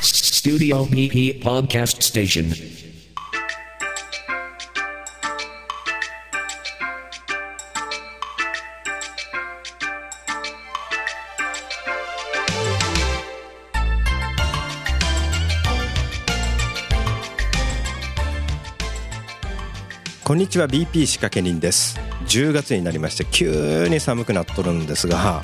Studio PP Podcast Station. こんにちは BP 仕掛け人です10月になりまして急に寒くなっとるんですが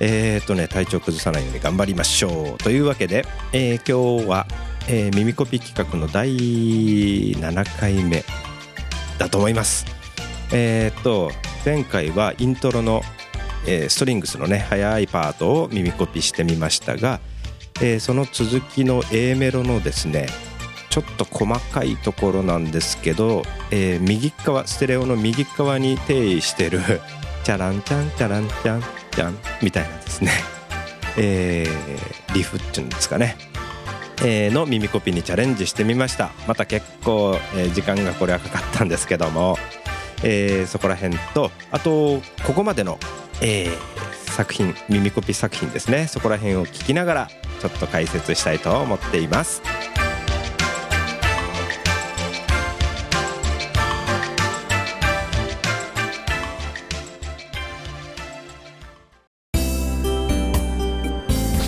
えーとね体調崩さないように頑張りましょうというわけで、えー今日は、えー耳コピ企画の第7回目だと思います。えーと前回はイントロの、えーストリングスのね速いパートを耳コピしてみましたが、えーその続きの A メロのですねちょっと細かいところなんですけど、えー右側ステレオの右側に定位してるチャランチャンチャランチャンチャンみたいなですね、えーリフっていうんですかね、えーの耳コピにチャレンジしてみました。また結構、えー時間がこれはかかったんですけども、えーそこら辺とあとここまでの、えー作品耳コピ作品ですね。そこら辺を聞きながらちょっと解説したいと思っています。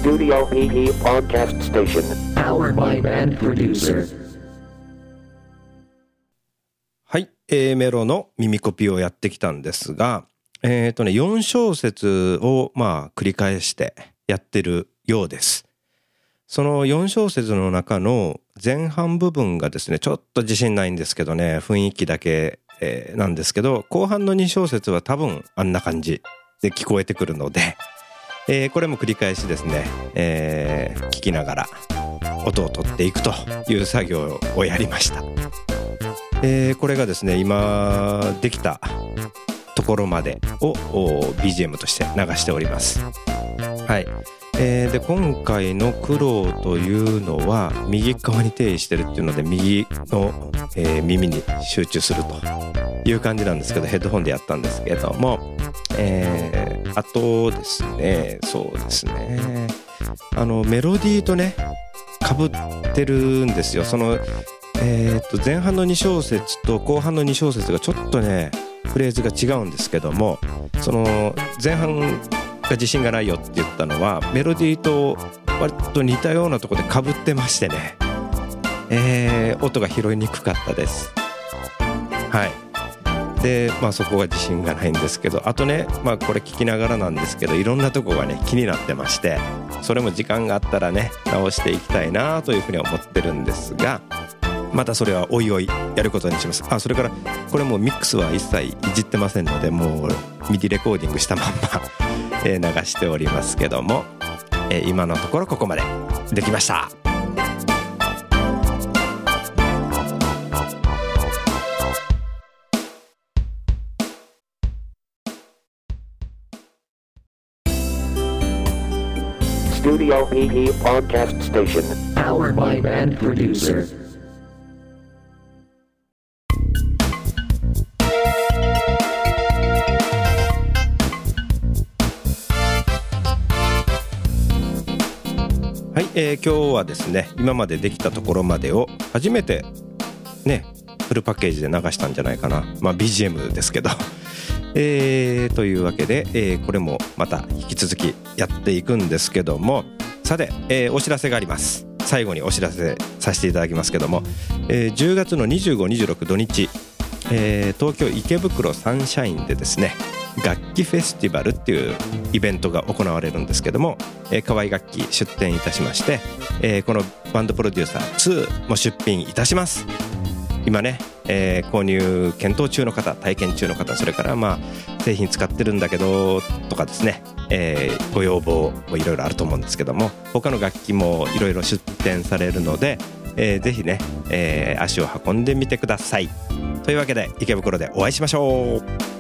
Studio PP Podcast Station. Powered by Band Producer. はい、A メロの耳コピをやってきたんですが、えっ、とね、4小節をまあ繰り返してやってるようです。その4小節の中の前半部分がですね、ちょっと自信ないんですけどね、雰囲気だけ、えーなんですけど、後半の2小節は多分あんな感じで聞こえてくるので、えーこれも繰り返しですね、えー聞きながら音を取っていくという作業をやりました。えーこれがですね今できたところまでを BGM として流しております。はい、えーで今回の苦労というのは右側に定位してるっていうので右の、えー耳に集中するという感じなんですけどヘッドホンでやったんですけども、えーあとですね。そうですね。あのメロディーとねかぶってるんですよ。そのえー、と前半の2小節と後半の2小節がちょっとねフレーズが違うんですけどもその前半が自信がないよって言ったのはメロディーと割と似たようなところでかぶってましてね、えー音が拾いにくかったです。はい。でまあそこが自信がないんですけどあとねまあこれ聞きながらなんですけどいろんなとこがね気になってましてそれも時間があったらね直していきたいなというふうに思ってるんですがまたそれはおいおいやることにします。あそれからこれもミックスは一切いじってませんのでもう MIDI レコーディングしたまんま、流しておりますけども、え今のところここまでできました「Studio PP Podcast Station. Powered by Band Producer. はい、えー今日はですね今までできたところまでを初めてねフルパッケージで流したんじゃないかな。まあ BGM ですけど。えーというわけで、えーこれもまた引き続きやっていくんですけども。さて、えーお知らせがあります。最後にお知らせさせていただきますけども、えー10月の2526土日、えー東京池袋サンシャインでですね楽器フェスティバルっていうイベントが行われるんですけども、えー、河合楽器出展いたしまして、えーこのバンドプロデューサー2も出品いたします。今ね、えー購入検討中の方体験中の方それからまあ製品使ってるんだけどとかですね、えーご要望もいろいろあると思うんですけども他の楽器もいろいろ出展されるので、えーぜひね、えー足を運んでみてください。というわけで池袋でお会いしましょう。